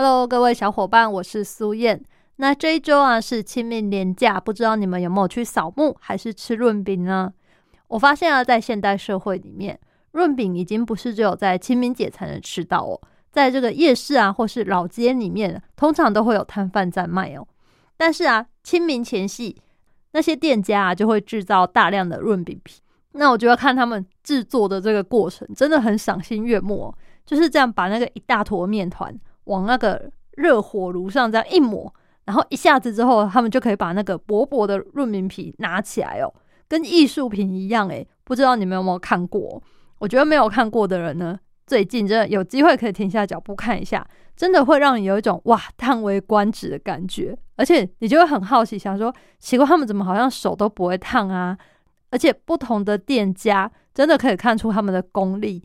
？Hello，各位小伙伴，我是苏燕。那这一周啊是清明年假，不知道你们有没有去扫墓，还是吃润饼呢？我发现啊，在现代社会里面，润饼已经不是只有在清明节才能吃到哦，在这个夜市啊，或是老街里面，通常都会有摊贩在卖哦。但是啊，清明前夕，那些店家啊就会制造大量的润饼皮。那我就要看他们制作的这个过程，真的很赏心悦目，哦就是这样把那个一大坨面团。往那个热火炉上这样一抹，然后一下子之后，他们就可以把那个薄薄的润饼皮拿起来哦，跟艺术品一样诶，不知道你们有没有看过？我觉得没有看过的人呢，最近真的有机会可以停下脚步看一下，真的会让你有一种哇叹为观止的感觉，而且你就会很好奇，想说奇怪他们怎么好像手都不会烫啊？而且不同的店家真的可以看出他们的功力，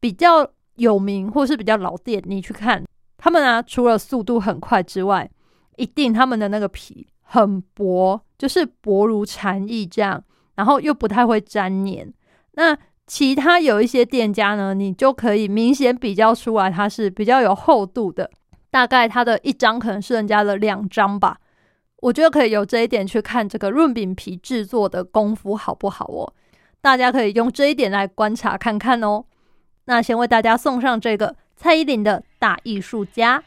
比较有名或是比较老店，你去看。他们啊，除了速度很快之外，一定他们的那个皮很薄，就是薄如蝉翼这样，然后又不太会粘黏。那其他有一些店家呢，你就可以明显比较出来，它是比较有厚度的，大概它的一张可能是人家的两张吧。我觉得可以由这一点去看这个润饼皮制作的功夫好不好哦。大家可以用这一点来观察看看哦。那先为大家送上这个。蔡依林的大艺术家。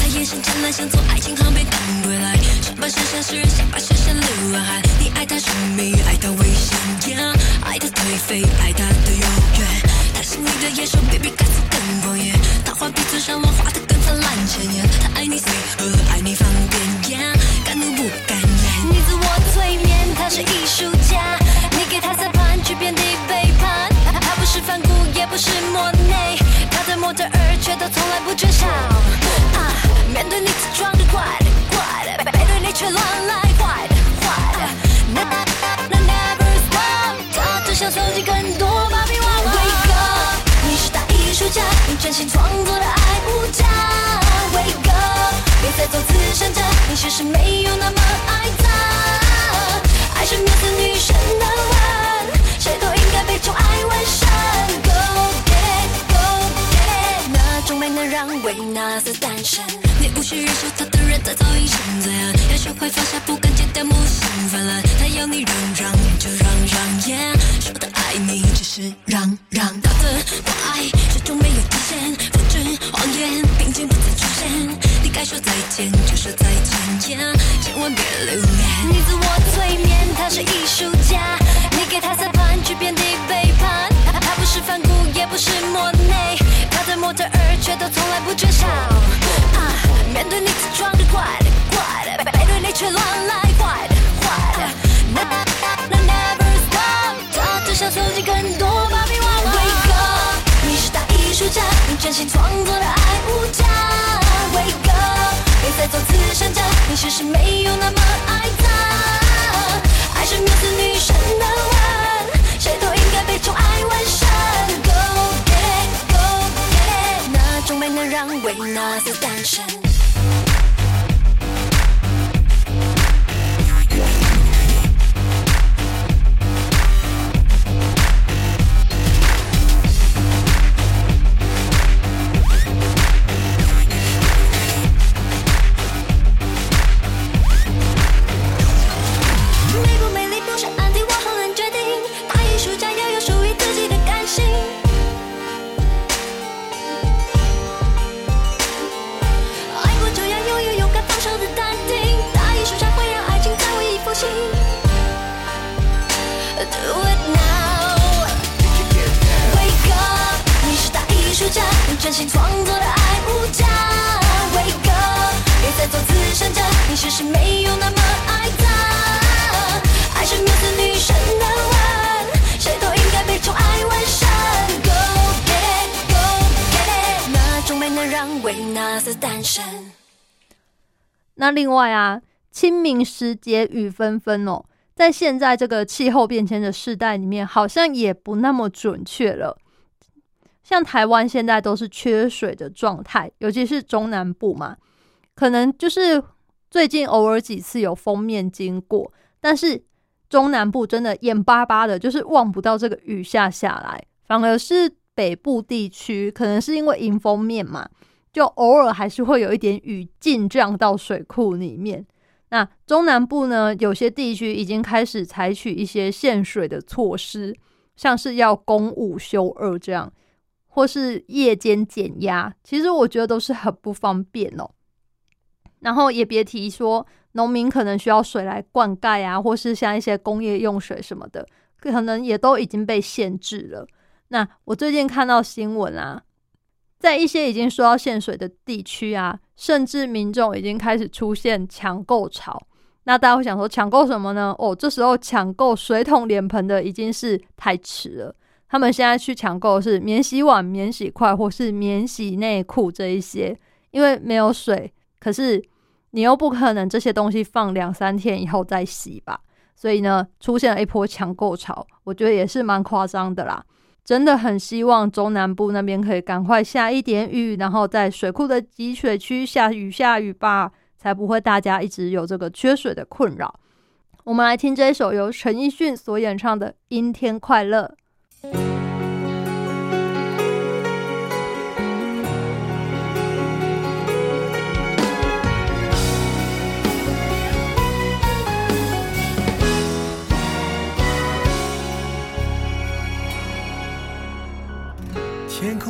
他眼神湛蓝，像从爱情航被赶归来。上半身像诗人，下半身像流浪汉。你爱他神秘，爱他危险，爱他颓废，爱他的永远。他心里的野兽比比看似更狂野。他画笔嘴上乱画的。烂千言，他爱你随和，爱你方便，敢怒不敢言。你自我催眠，他是艺术家，你给他裁判，却遍地背叛。他不是梵谷，也不是莫内，他的模特儿却都从来不缺少。啊，面对你自装的怪的怪的，背对你却乱来坏的坏的。那那 never stop，他只想搜集更多芭比你，真心创作的爱无价。再做慈善家，你其实没有那么爱他。爱是面子女神的吻，谁都应该被宠爱完善。让维纳斯诞生。你无需忍受他的人在早已存在啊，要学会放下，不敢戒掉母性泛滥。他要你让让就让让，yeah，说的爱你只是让让。他的爱始终没有底线，复制谎言，并肩不再出现。你该说再见就说再见，千万别留恋。你自我催眠，他是艺术家，你给他裁判，却遍地背叛。他不是梵谷，也不是莫内，他的模特儿却都从来不缺少。美能让时节雨纷纷哦，在现在这个气候变迁的时代里面，好像也不那么准确了。像台湾现在都是缺水的状态，尤其是中南部嘛，可能就是最近偶尔几次有封面经过，但是中南部真的眼巴巴的，就是望不到这个雨下下来，反而是北部地区，可能是因为迎风面嘛，就偶尔还是会有一点雨进降到水库里面。那中南部呢，有些地区已经开始采取一些限水的措施，像是要公午休二这样。或是夜间减压，其实我觉得都是很不方便哦。然后也别提说，农民可能需要水来灌溉啊，或是像一些工业用水什么的，可能也都已经被限制了。那我最近看到新闻啊，在一些已经说要限水的地区啊，甚至民众已经开始出现抢购潮。那大家会想说，抢购什么呢？哦，这时候抢购水桶、脸盆的已经是太迟了。他们现在去抢购是免洗碗、免洗筷或是免洗内裤这一些，因为没有水，可是你又不可能这些东西放两三天以后再洗吧，所以呢，出现了一波抢购潮，我觉得也是蛮夸张的啦。真的很希望中南部那边可以赶快下一点雨，然后在水库的集水区下雨下雨吧，才不会大家一直有这个缺水的困扰。我们来听这一首由陈奕迅所演唱的《阴天快乐》。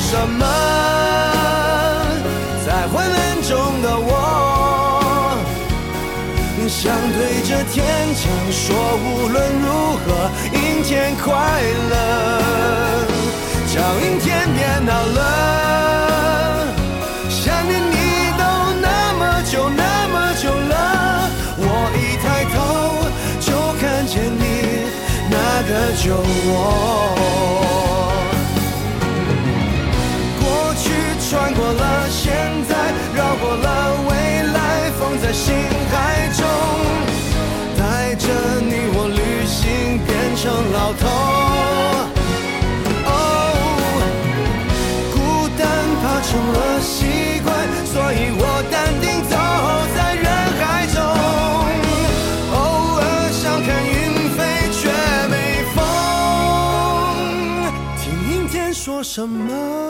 什么，在昏暗中的我，想对着天讲说，无论如何，阴天快乐，叫阴天别闹了，想念你都那么久那么久了，我一抬头就看见你那个酒窝。穿过了现在，绕过了未来，放在心海中，带着你我旅行，变成老头。哦，孤单怕成了习惯，所以我淡定走在人海中。偶尔想看云飞，却没风。听阴天说什么？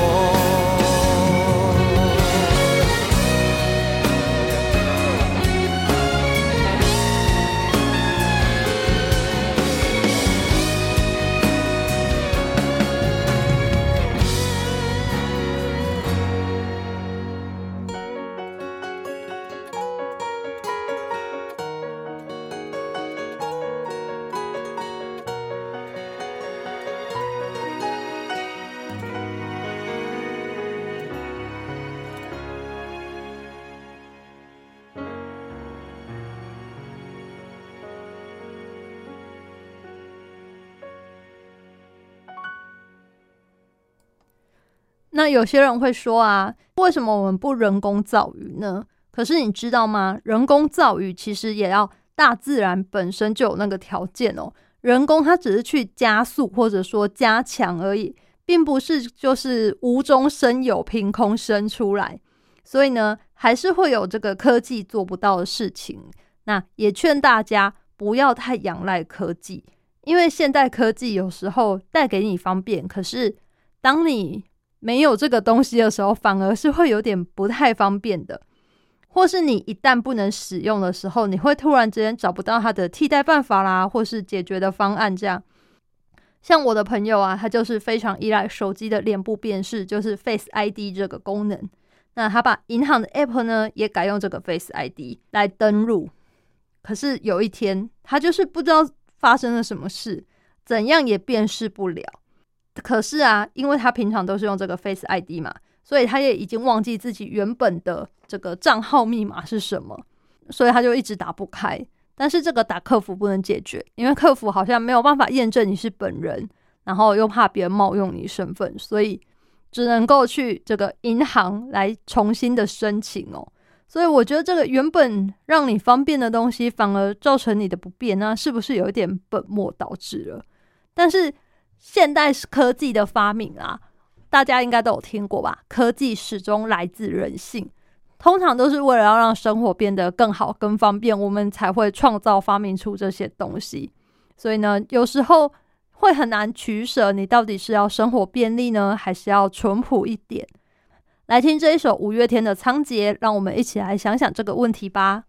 那有些人会说啊，为什么我们不人工造鱼呢？可是你知道吗？人工造鱼其实也要大自然本身就有那个条件哦。人工它只是去加速或者说加强而已，并不是就是无中生有、凭空生出来。所以呢，还是会有这个科技做不到的事情。那也劝大家不要太仰赖科技，因为现代科技有时候带给你方便，可是当你没有这个东西的时候，反而是会有点不太方便的。或是你一旦不能使用的时候，你会突然之间找不到它的替代办法啦，或是解决的方案。这样，像我的朋友啊，他就是非常依赖手机的脸部辨识，就是 Face ID 这个功能。那他把银行的 App 呢，也改用这个 Face ID 来登录。可是有一天，他就是不知道发生了什么事，怎样也辨识不了。可是啊，因为他平常都是用这个 Face ID 嘛。所以他也已经忘记自己原本的这个账号密码是什么，所以他就一直打不开。但是这个打客服不能解决，因为客服好像没有办法验证你是本人，然后又怕别人冒用你身份，所以只能够去这个银行来重新的申请哦。所以我觉得这个原本让你方便的东西，反而造成你的不便，那是不是有一点本末倒置了？但是现代科技的发明啊。大家应该都有听过吧？科技始终来自人性，通常都是为了要让生活变得更好、更方便，我们才会创造、发明出这些东西。所以呢，有时候会很难取舍，你到底是要生活便利呢，还是要淳朴一点？来听这一首五月天的《仓颉》，让我们一起来想想这个问题吧。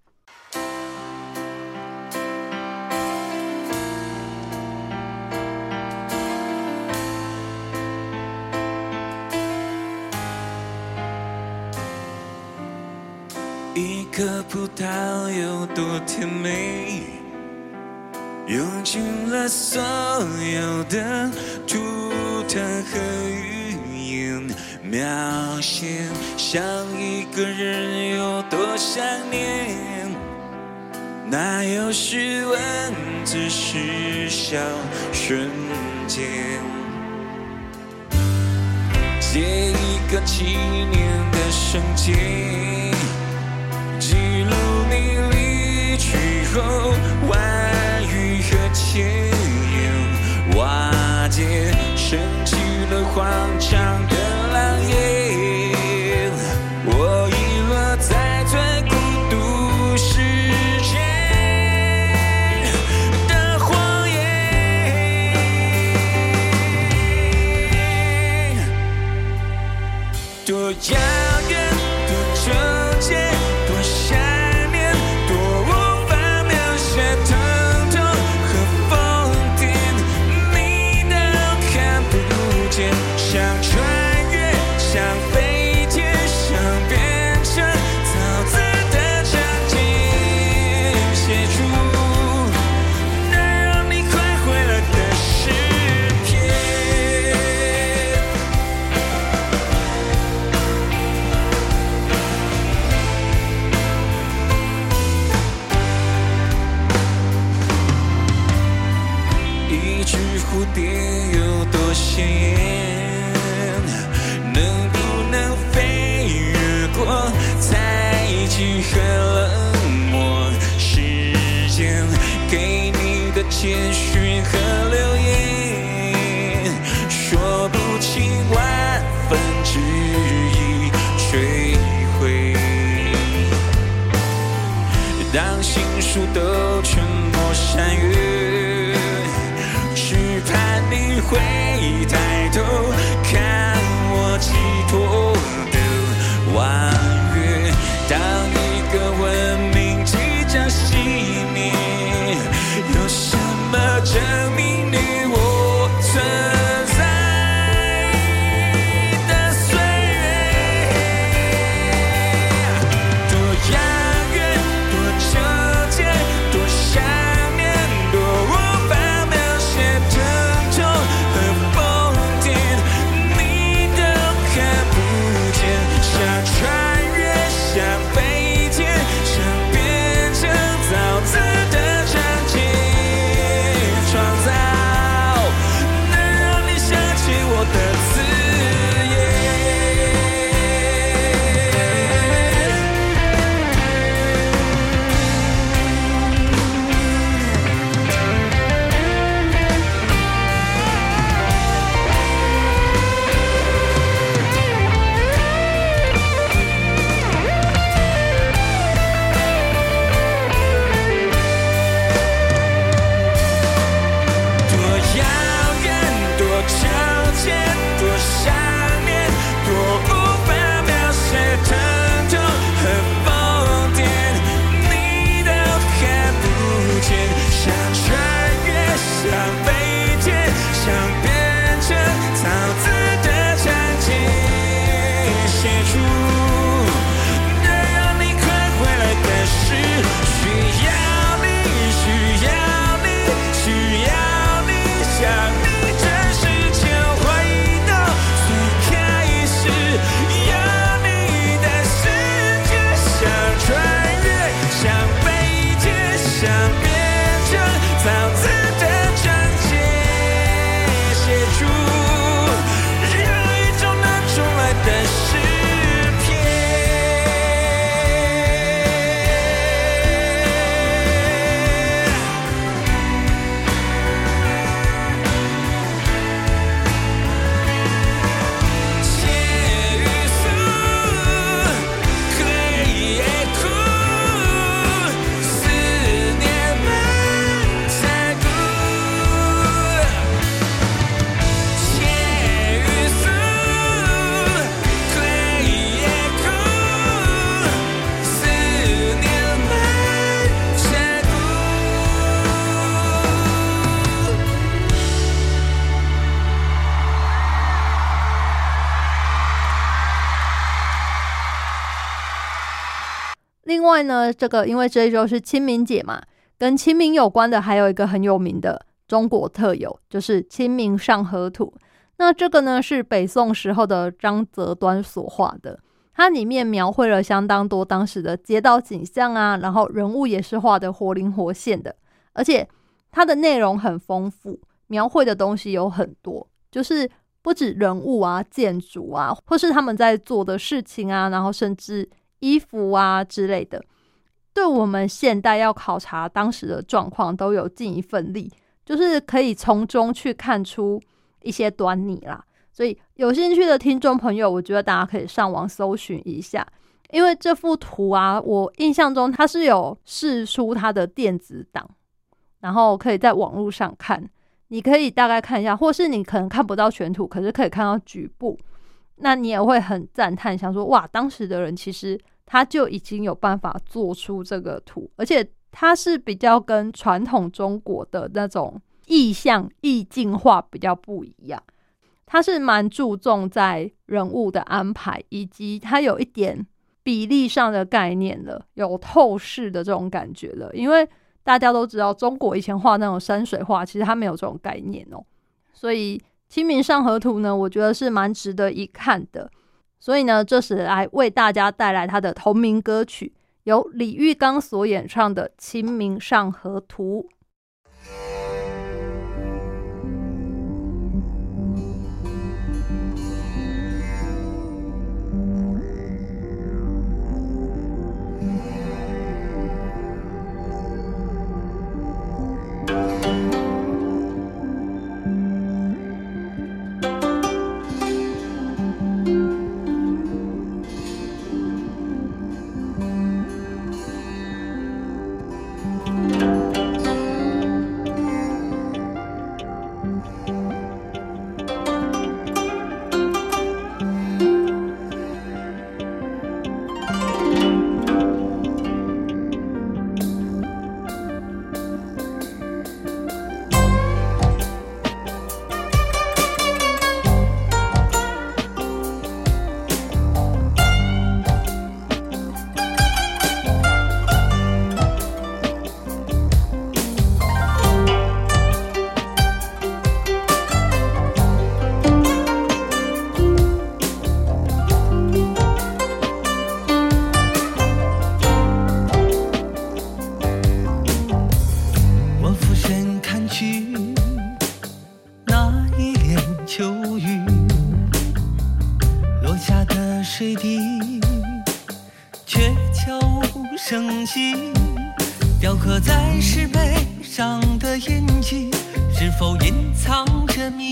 颗葡萄有多甜美，用尽了所有的图腾和语言描写，想一个人有多想念，哪有诗文，只是小瞬间，写一个纪念的瞬间。去你的这个因为这一周是清明节嘛，跟清明有关的还有一个很有名的中国特有，就是《清明上河图》。那这个呢是北宋时候的张择端所画的，它里面描绘了相当多当时的街道景象啊，然后人物也是画的活灵活现的，而且它的内容很丰富，描绘的东西有很多，就是不止人物啊、建筑啊，或是他们在做的事情啊，然后甚至衣服啊之类的，对我们现代要考察当时的状况都有尽一份力，就是可以从中去看出一些端倪啦。所以有兴趣的听众朋友，我觉得大家可以上网搜寻一下，因为这幅图啊，我印象中它是有试出它的电子档，然后可以在网络上看。你可以大概看一下，或是你可能看不到全图，可是可以看到局部，那你也会很赞叹，想说哇，当时的人其实他就已经有办法做出这个图，而且它是比较跟传统中国的那种意象意境画比较不一样，它是蛮注重在人物的安排，以及它有一点比例上的概念了，有透视的这种感觉了，因为。大家都知道，中国以前画那种山水画，其实它没有这种概念哦。所以《清明上河图》呢，我觉得是蛮值得一看的。所以呢，这时来为大家带来他的同名歌曲，由李玉刚所演唱的《清明上河图》。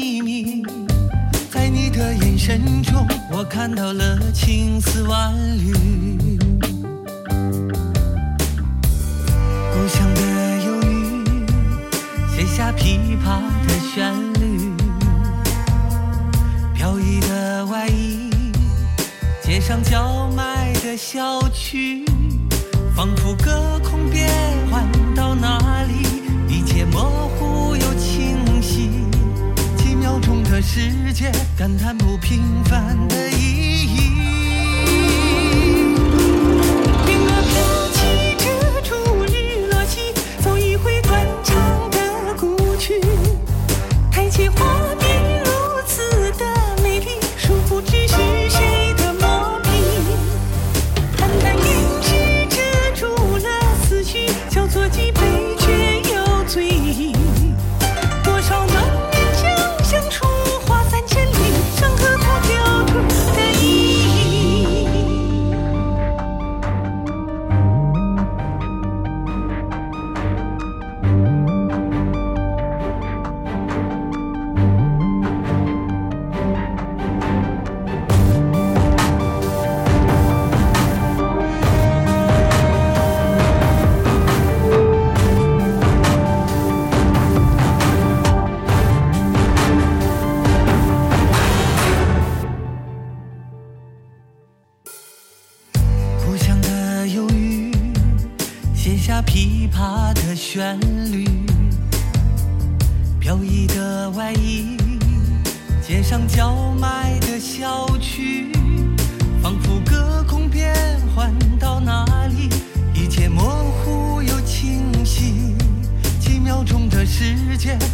秘密？在你的眼神中，我看到了青丝万缕。故乡的忧郁，写下琵琶的旋律，飘逸的外衣，街上叫卖的小曲，仿佛隔空变世界感叹不平凡的一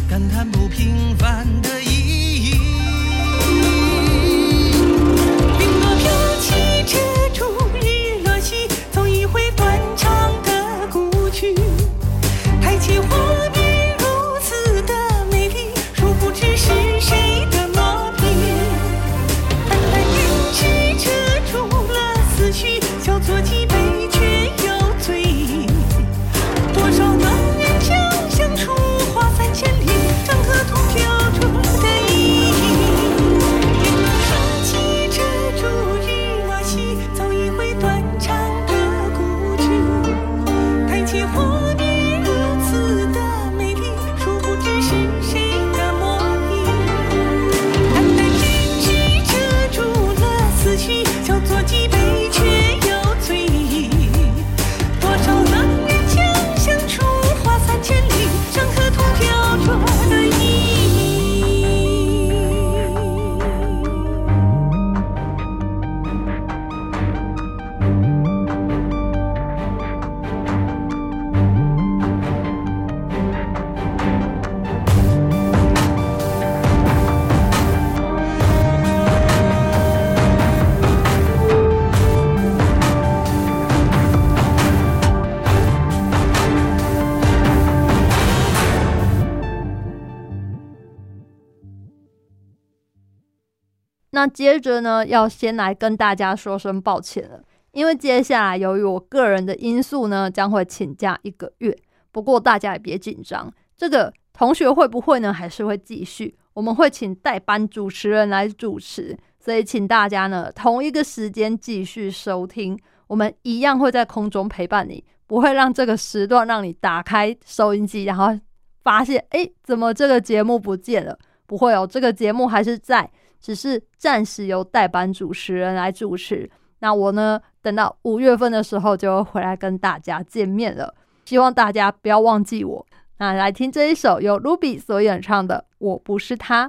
感叹不平凡的接着呢，要先来跟大家说声抱歉了，因为接下来由于我个人的因素呢，将会请假一个月。不过大家也别紧张，这个同学会不会呢，还是会继续。我们会请代班主持人来主持，所以请大家呢同一个时间继续收听，我们一样会在空中陪伴你，不会让这个时段让你打开收音机，然后发现诶，怎么这个节目不见了？不会哦，这个节目还是在。只是暂时由代班主持人来主持。那我呢，等到五月份的时候就回来跟大家见面了。希望大家不要忘记我。那来听这一首由 Ruby 所演唱的《我不是他》。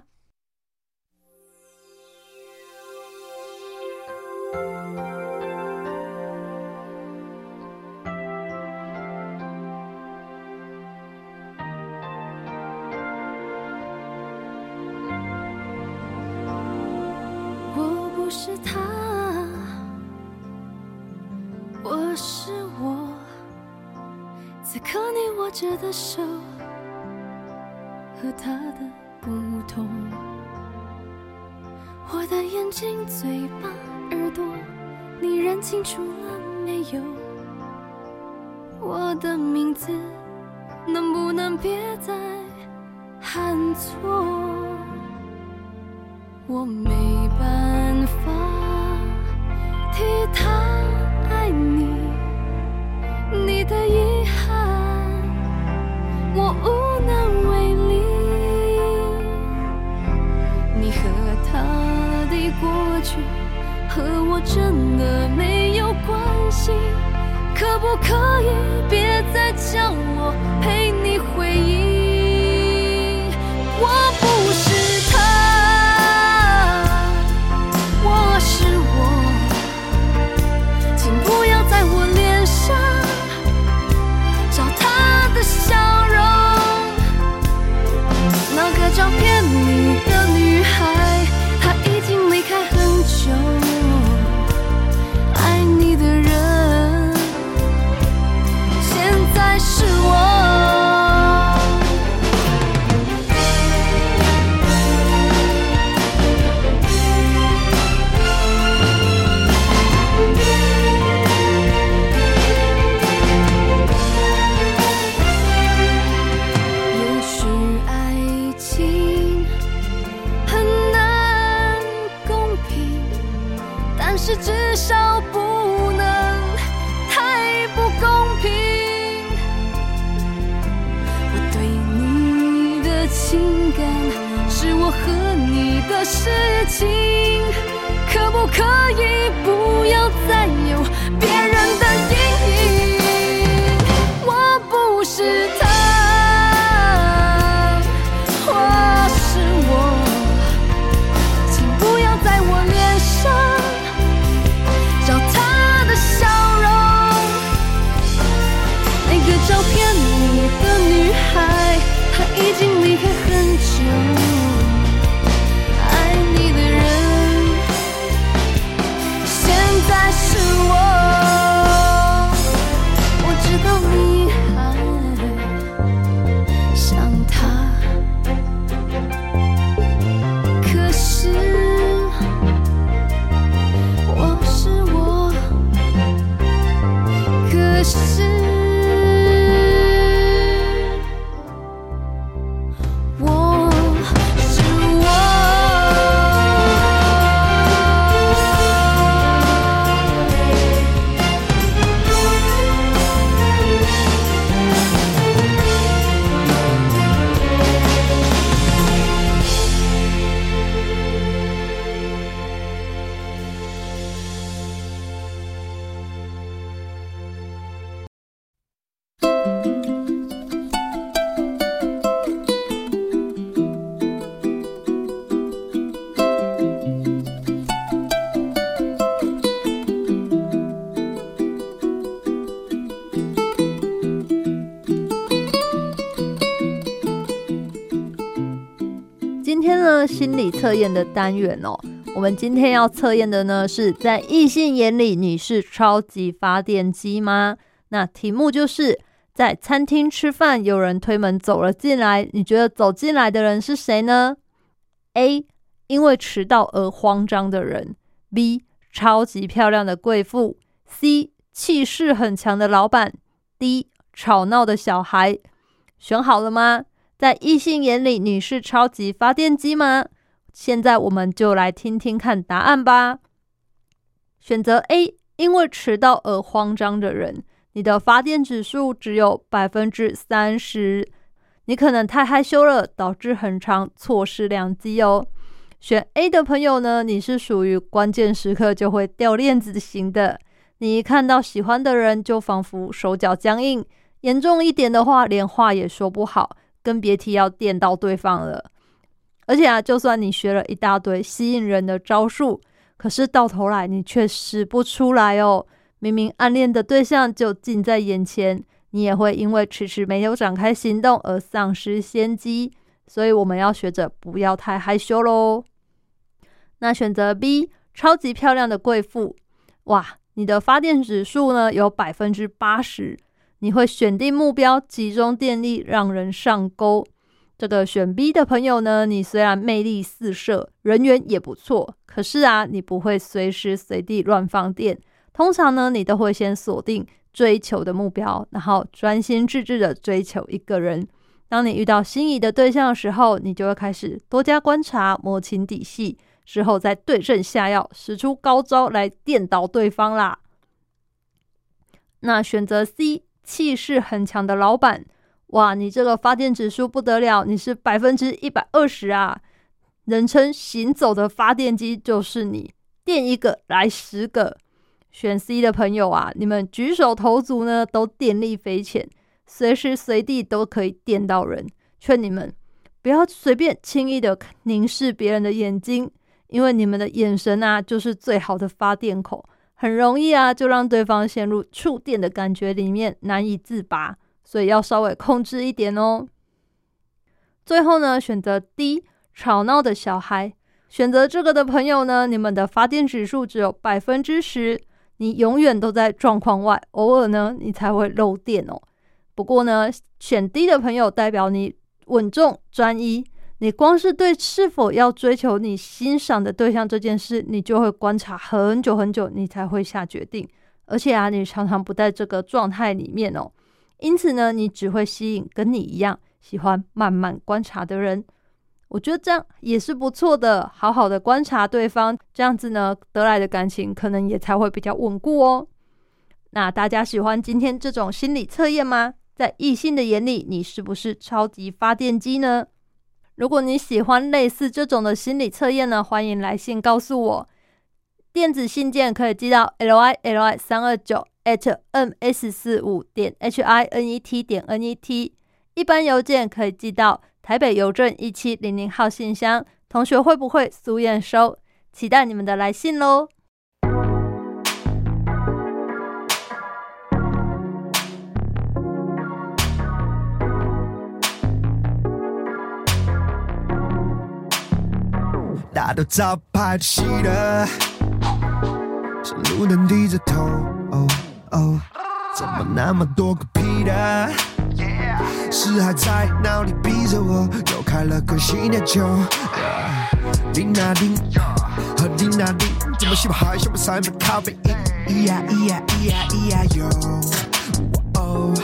握着的手和他的不同。我的眼睛、嘴巴、耳朵，你认清楚了没有？我的名字能不能别再喊错？我没办法替他爱你，你的过去和我真的没有关系，可不可以别再叫我陪你回忆？我理测验的单元哦，我们今天要测验的呢，是在异性眼里你是超级发电机吗？那题目就是在餐厅吃饭，有人推门走了进来，你觉得走进来的人是谁呢？A. 因为迟到而慌张的人；B. 超级漂亮的贵妇；C. 气势很强的老板；D. 吵闹的小孩。选好了吗？在异性眼里，你是超级发电机吗？现在我们就来听听看答案吧。选择 A，因为迟到而慌张的人，你的发电指数只有百分之三十，你可能太害羞了，导致很长错失良机哦。选 A 的朋友呢，你是属于关键时刻就会掉链子型的，你一看到喜欢的人就仿佛手脚僵硬，严重一点的话，连话也说不好。更别提要电到对方了。而且啊，就算你学了一大堆吸引人的招数，可是到头来你却使不出来哦。明明暗恋的对象就近在眼前，你也会因为迟迟没有展开行动而丧失先机。所以我们要学着不要太害羞喽。那选择 B，超级漂亮的贵妇，哇，你的发电指数呢有百分之八十。你会选定目标，集中电力，让人上钩。这个选 B 的朋友呢，你虽然魅力四射，人缘也不错，可是啊，你不会随时随地乱放电。通常呢，你都会先锁定追求的目标，然后专心致志的追求一个人。当你遇到心仪的对象的时候，你就会开始多加观察，摸清底细，之后再对症下药，使出高招来电倒对方啦。那选择 C。气势很强的老板，哇，你这个发电指数不得了，你是百分之一百二十啊！人称行走的发电机就是你，电一个来十个。选 C 的朋友啊，你们举手投足呢都电力匪浅，随时随地都可以电到人。劝你们不要随便轻易的凝视别人的眼睛，因为你们的眼神啊就是最好的发电口。很容易啊，就让对方陷入触电的感觉里面，难以自拔，所以要稍微控制一点哦。最后呢，选择 D 吵闹的小孩，选择这个的朋友呢，你们的发电指数只有百分之十，你永远都在状况外，偶尔呢你才会漏电哦。不过呢，选 D 的朋友代表你稳重专一。你光是对是否要追求你欣赏的对象这件事，你就会观察很久很久，你才会下决定。而且啊，你常常不在这个状态里面哦，因此呢，你只会吸引跟你一样喜欢慢慢观察的人。我觉得这样也是不错的，好好的观察对方，这样子呢，得来的感情可能也才会比较稳固哦。那大家喜欢今天这种心理测验吗？在异性的眼里，你是不是超级发电机呢？如果你喜欢类似这种的心理测验呢，欢迎来信告诉我。电子信件可以寄到 lyli 三二九 at m s 四五点 h i n e t 点 n e t。一般邮件可以寄到台北邮政一七零零号信箱。同学会不会苏验收？期待你们的来信喽！大的招牌记得，是路灯低着头。哦，怎么那么多个屁的？是还在脑里逼着我，又开了个新的酒。叮啊叮，和叮啊叮，怎么喜欢海像不塞满咖啡因？咿呀咿呀咿呀咿呀哟。哦，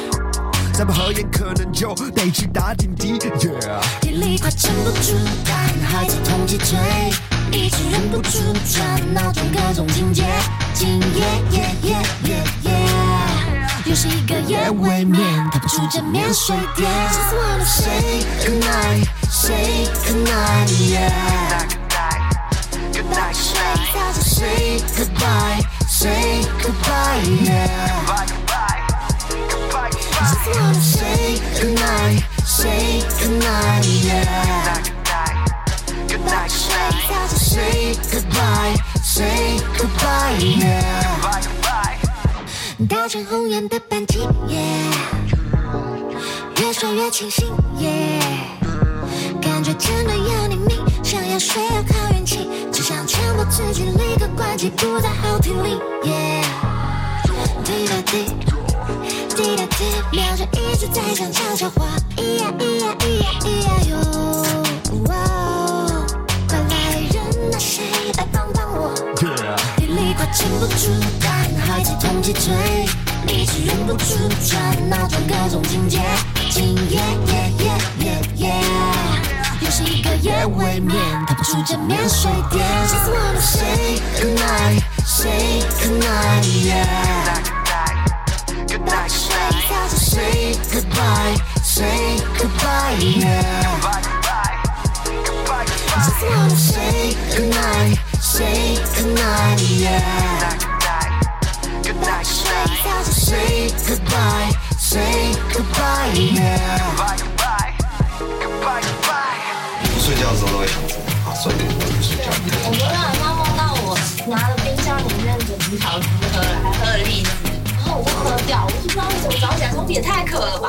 再不合眼可能就得去打点滴。Yeah。体力快撑不住，但还在同期追，一直忍不住转脑中各种情节，今夜夜夜夜夜，又是一个夜未眠，逃不出这眠水点。Just wanna say good night, say good night, yeah. Good night, say 早就 say goodbye, say goodbye, yeah. Just wanna say good night, say good night, yeah. Good night, say goodbye, say goodbye, yeah. 搭乘红颜的班机，yeah，越睡越清醒，yeah，感觉真的要你命，想要睡要靠运气，只想强迫自己立刻关机，不再耗体力，yeah，滴答滴，滴答滴，秒针一直在讲悄悄话，咿呀咿呀咿呀咿呀哟，撑不住，但还在同期追，一直忍不住转脑转各种情节，今夜夜夜夜夜，又是一个夜未眠，逃不出这眠水点。Just wanna say good night, say good night, yeah. Good night, say 早就 say goodbye, say goodbye, yeah. Yeah. 睡觉的时候都会我就睡觉。我昨天晚上梦到我拿了冰箱里面的葡萄汁喝了，还喝了荔枝，然后我就喝掉，我就不知道为什么早起来说也太渴了吧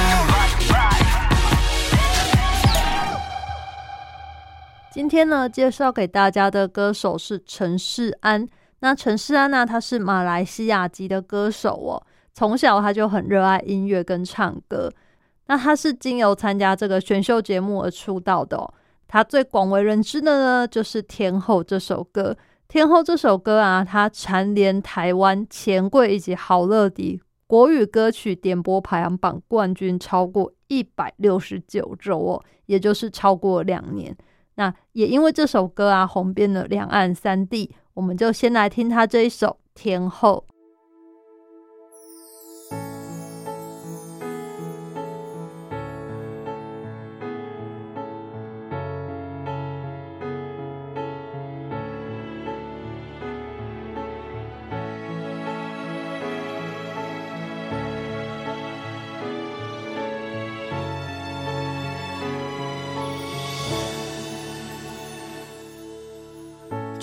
今天呢，介绍给大家的歌手是陈世安。那陈世安呢，他是马来西亚籍的歌手哦。从小他就很热爱音乐跟唱歌。那他是经由参加这个选秀节目而出道的哦。他最广为人知的呢，就是《天后》这首歌。《天后》这首歌啊，它蝉联台湾钱柜以及好乐迪国语歌曲点播排行榜冠军超过一百六十九周哦，也就是超过两年。那也因为这首歌啊，红遍了两岸三地。我们就先来听他这一首《天后》。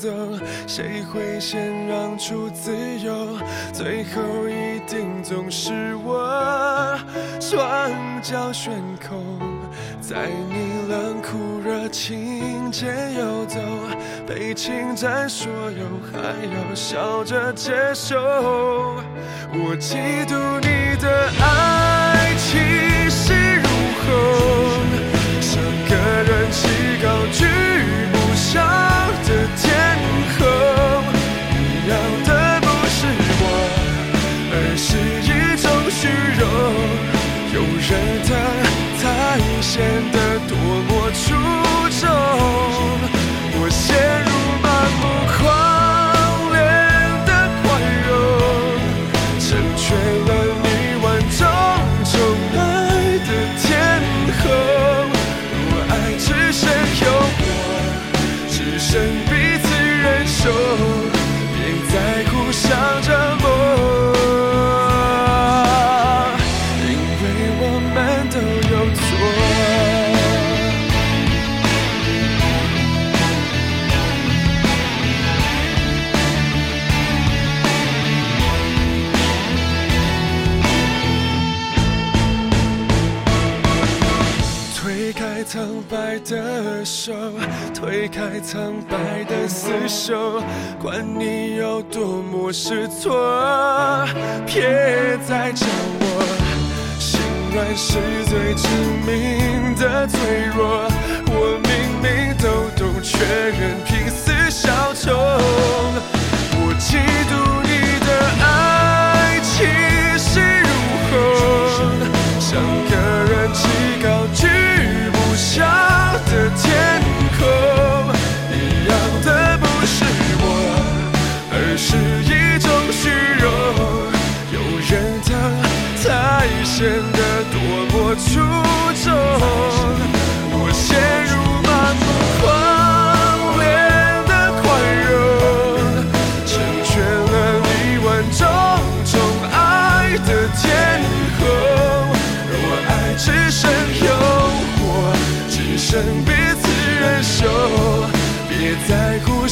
走，谁会先让出自由？最后一定总是我，双脚悬空，在你冷酷热情间游走，被侵占所有，还要笑着接受。我嫉妒你的爱气势如虹。像个人气高居不下的天后，你要的不是我，而是一种虚荣，有人疼才显得多么出众。我陷入的手，推开苍白的厮守，管你有多么失措，别再叫我心软是最致命的脆弱。我明明都懂，却仍拼死效忠。我嫉妒空。一样的不是我，而是一种虚荣。有人疼才显得多么出众。我别再互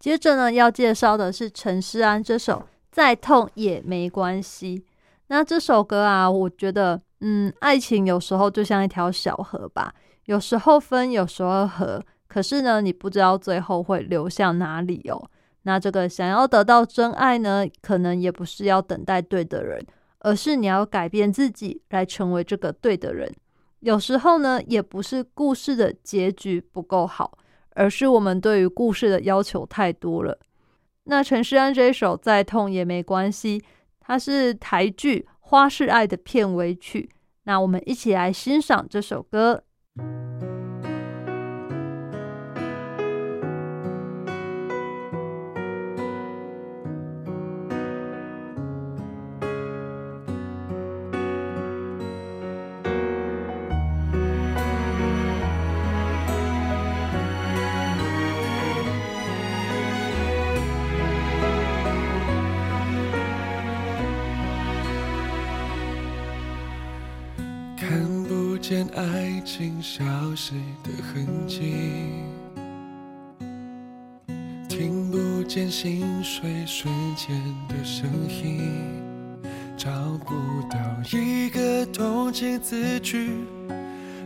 接着呢，要介绍的是陈诗安这首《再痛也没关系》。那这首歌啊，我觉得，嗯，爱情有时候就像一条小河吧，有时候分，有时候合，可是呢，你不知道最后会流向哪里哦。那这个想要得到真爱呢，可能也不是要等待对的人，而是你要改变自己来成为这个对的人。有时候呢，也不是故事的结局不够好，而是我们对于故事的要求太多了。那陈诗安这一首《再痛也没关系》，它是台剧《花是爱》的片尾曲。那我们一起来欣赏这首歌。见爱情消失的痕迹，听不见心碎瞬间的声音，找不到一个同情字句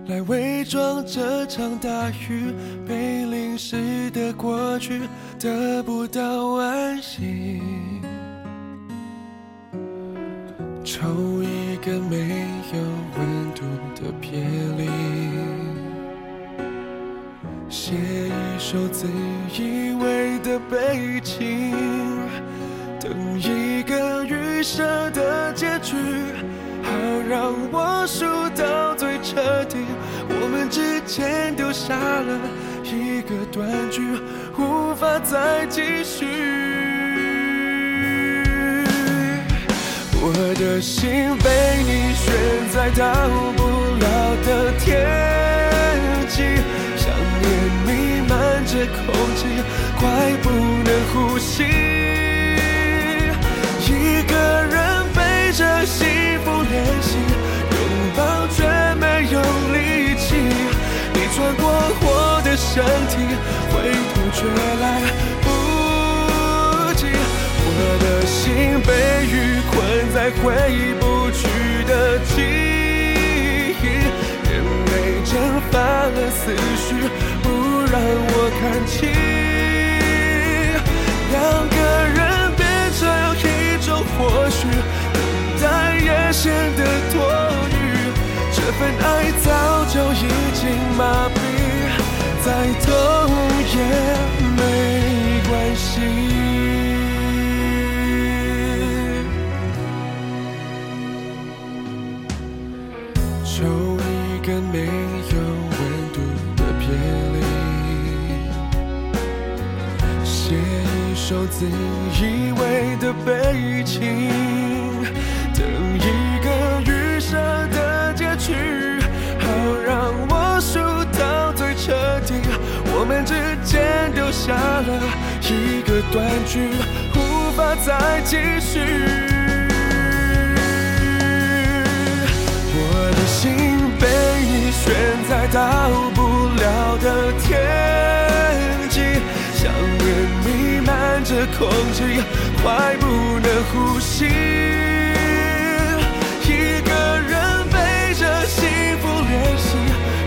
来伪装这场大雨被淋湿的过去，得不到安心。抽一个没有首自以为的背景，等一个预设的结局，好让我输到最彻底。我们之间丢下了一个断句，无法再继续。我的心被你悬在到不了的天空气，快不能呼吸。一个人背着幸福练习，拥抱却没有力气。你穿过我的身体，回头却来不及。我的心被雨困在回不去的记忆，眼泪蒸发了思绪，让我看清。两个人变成一种或许，等待也显得多余。这份爱早就已经麻痹，再痛也没关系。一首自以为的悲情，等一个预设的结局，好让我输到最彻底。我们之间丢下了一个断句，无法再继续。我的心被你悬在到空气，快不能呼吸。一个人背着幸福练习，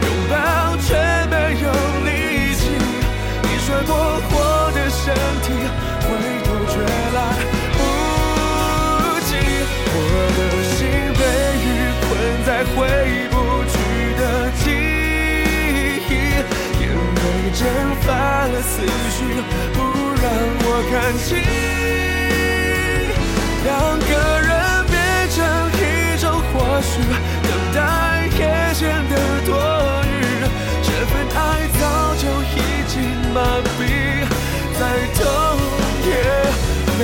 拥抱却没有力气。你穿过我的身体，回头却来不及。我的心被雨困在回不去的记忆，眼泪蒸发了思绪，感情。两个人变成一种或许，等待也显得多余。这份爱早就已经麻痹，再痛也没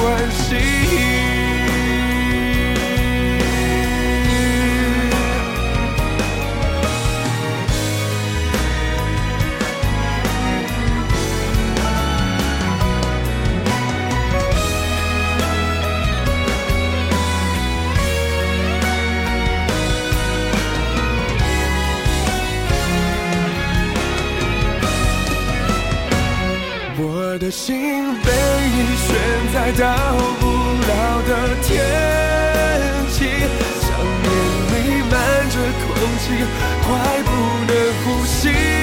关系。心被你悬在到不了的天际，想念弥漫着空气，快不能呼吸。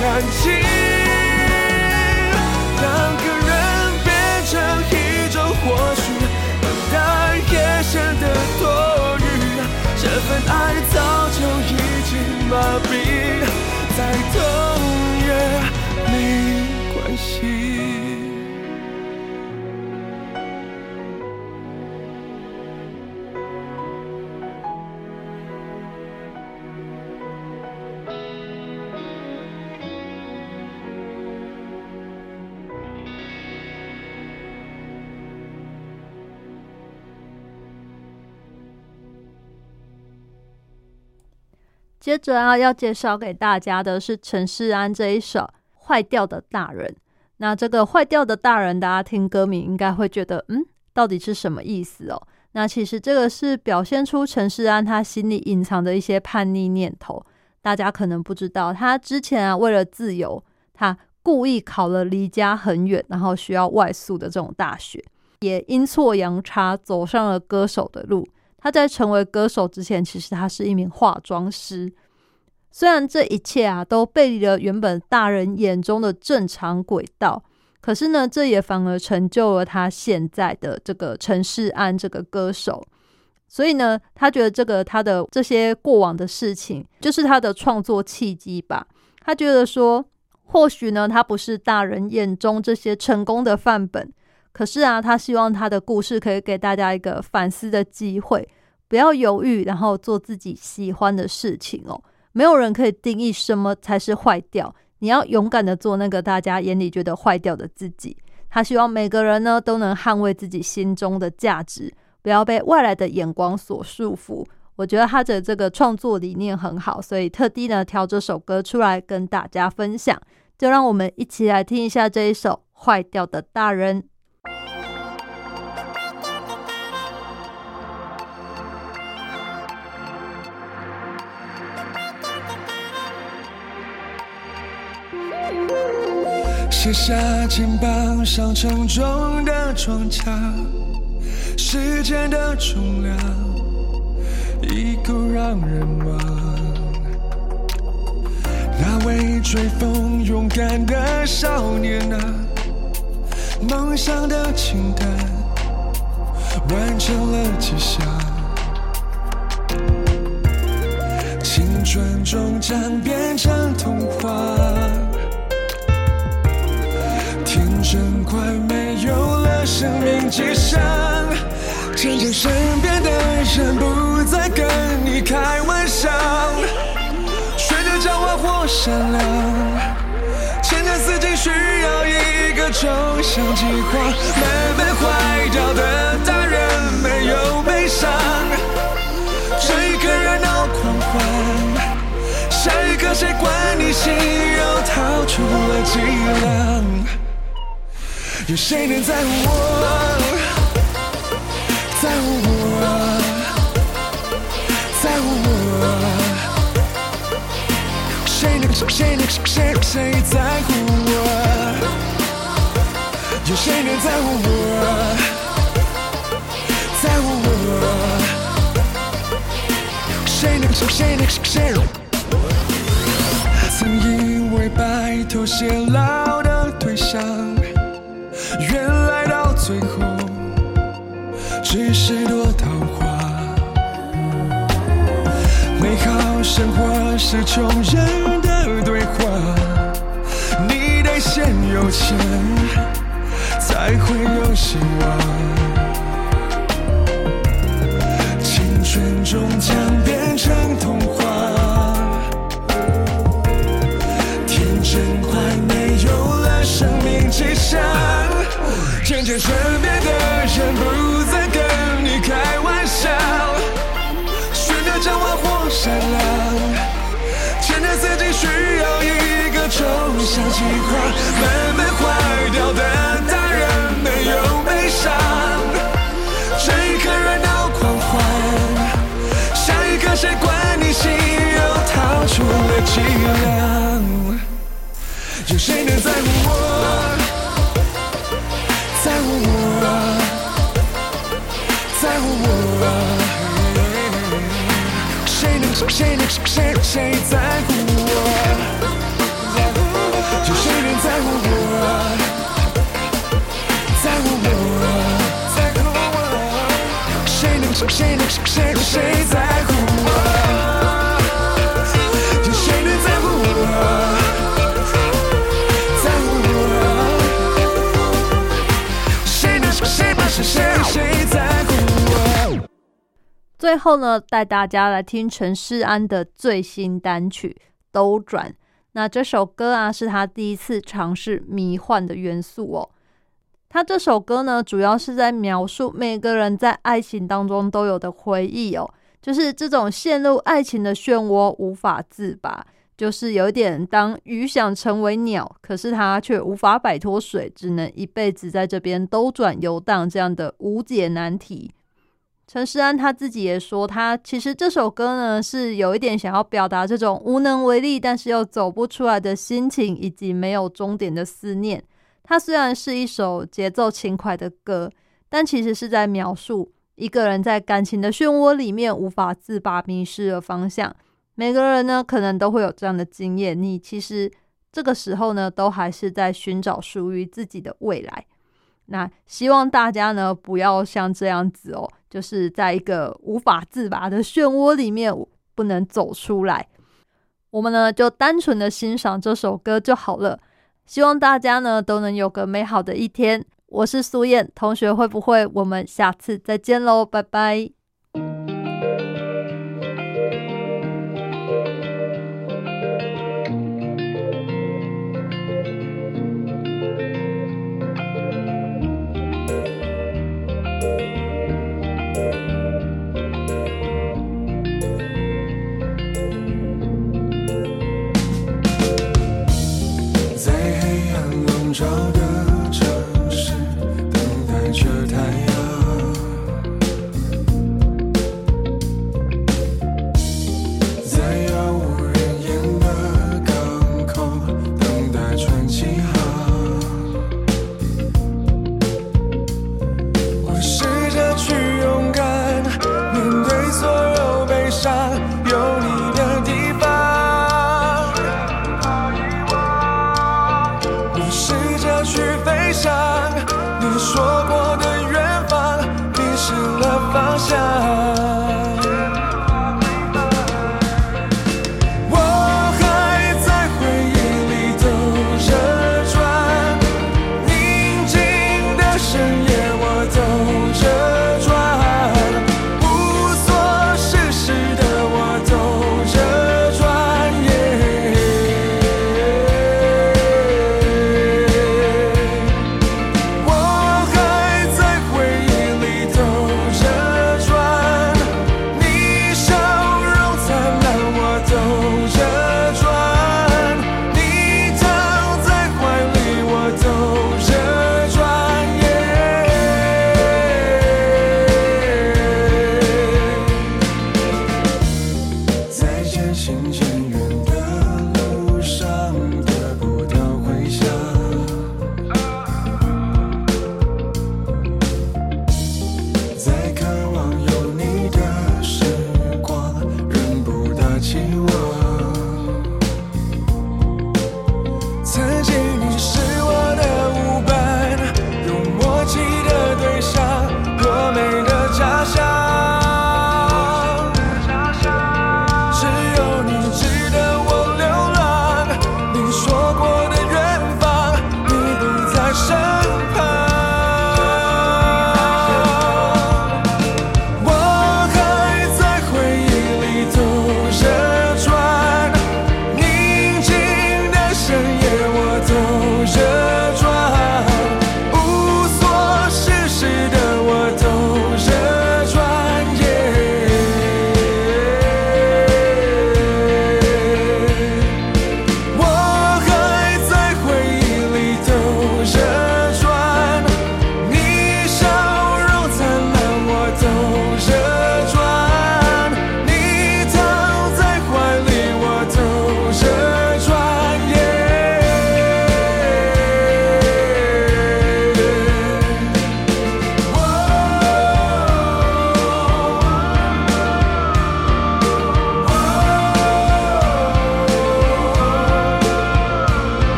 感情。两个人变成一种或许，等待也显得多余。这份爱早就已经麻痹，再痛接着啊，要介绍给大家的是陈世安这一首《坏掉的大人》。那这个“坏掉的大人”，大家听歌名应该会觉得，嗯，到底是什么意思哦？那其实这个是表现出陈世安他心里隐藏的一些叛逆念头。大家可能不知道，他之前啊，为了自由，他故意考了离家很远，然后需要外宿的这种大学，也阴错阳差走上了歌手的路。他在成为歌手之前，其实他是一名化妆师。虽然这一切啊都背离了原本大人眼中的正常轨道，可是呢，这也反而成就了他现在的这个陈世安这个歌手。所以呢，他觉得这个他的这些过往的事情，就是他的创作契机吧。他觉得说，或许呢，他不是大人眼中这些成功的范本，可是啊，他希望他的故事可以给大家一个反思的机会，不要犹豫，然后做自己喜欢的事情哦。没有人可以定义什么才是坏掉，你要勇敢的做那个大家眼里觉得坏掉的自己。他希望每个人呢都能捍卫自己心中的价值。不要被外来的眼光所束缚。我觉得他的这个创作理念很好，所以特地呢挑这首歌出来跟大家分享。就让我们一起来听一下这一首《坏掉的大人》。卸下肩膀上沉重的装甲，时间的重量已够让人忙。那位追风勇敢的少年啊，梦想的清单完成了几项，青春终将变成童话。天真快没有了生命迹象，渐渐身边的人不再跟你开玩笑，学着狡猾或善良，前程似锦需要一个抽象计划。慢慢坏掉的大人没有悲伤，这一刻热闹狂欢，下一刻谁管你心又掏出了几两？有谁能在乎我？在乎我？在乎我？谁能谁能谁谁在乎我？有谁能在乎我？在乎我？谁能谁能谁能？曾以为白头偕老的对象。原来到最后只是朵桃花，美好生活是穷人的对话，你得先有钱才会有希望，身边的人不再跟你开玩笑，选择狡猾或善良，前程似锦需要一个抽象计划。慢慢坏掉的大人没有悲伤，这一刻热闹狂欢，下一刻谁管你心又掏出了几两？有谁能在乎我？谁在乎最后呢，带大家来听陈世安的最新单曲《兜转》。那这首歌啊，是他第一次尝试迷幻的元素哦。他这首歌呢，主要是在描述每个人在爱情当中都有的回忆哦，就是这种陷入爱情的漩涡无法自拔，就是有点当鱼想成为鸟，可是它却无法摆脱水，只能一辈子在这边兜转游荡这样的无解难题。陈诗安他自己也说，他其实这首歌呢是有一点想要表达这种无能为力，但是又走不出来的心情，以及没有终点的思念。它虽然是一首节奏轻快的歌，但其实是在描述一个人在感情的漩涡里面无法自拔，迷失了方向。每个人呢，可能都会有这样的经验。你其实这个时候呢，都还是在寻找属于自己的未来。那希望大家呢，不要像这样子哦，就是在一个无法自拔的漩涡里面不能走出来。我们呢，就单纯的欣赏这首歌就好了。希望大家呢，都能有个美好的一天。我是苏燕同学，会不会我们下次再见喽？拜拜。找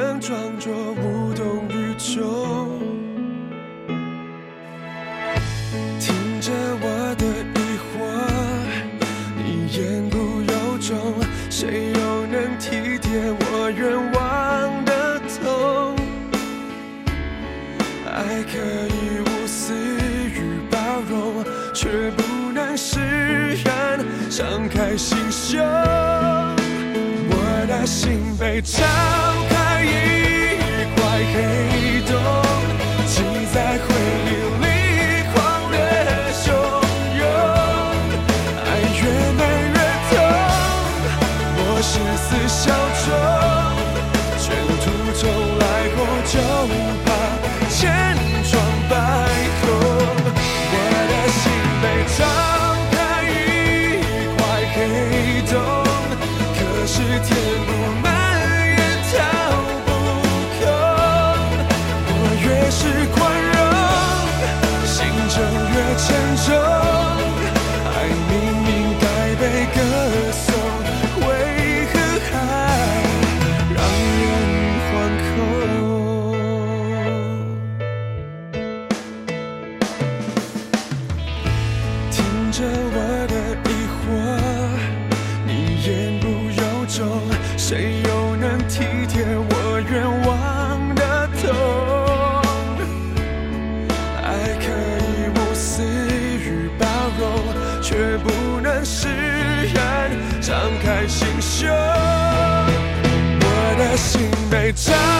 能装作无动于衷。听着我的疑惑你言不由衷谁又能体贴我愿望的痛？爱可以无私与包容却不能释然敞开心胸。我的心被被占。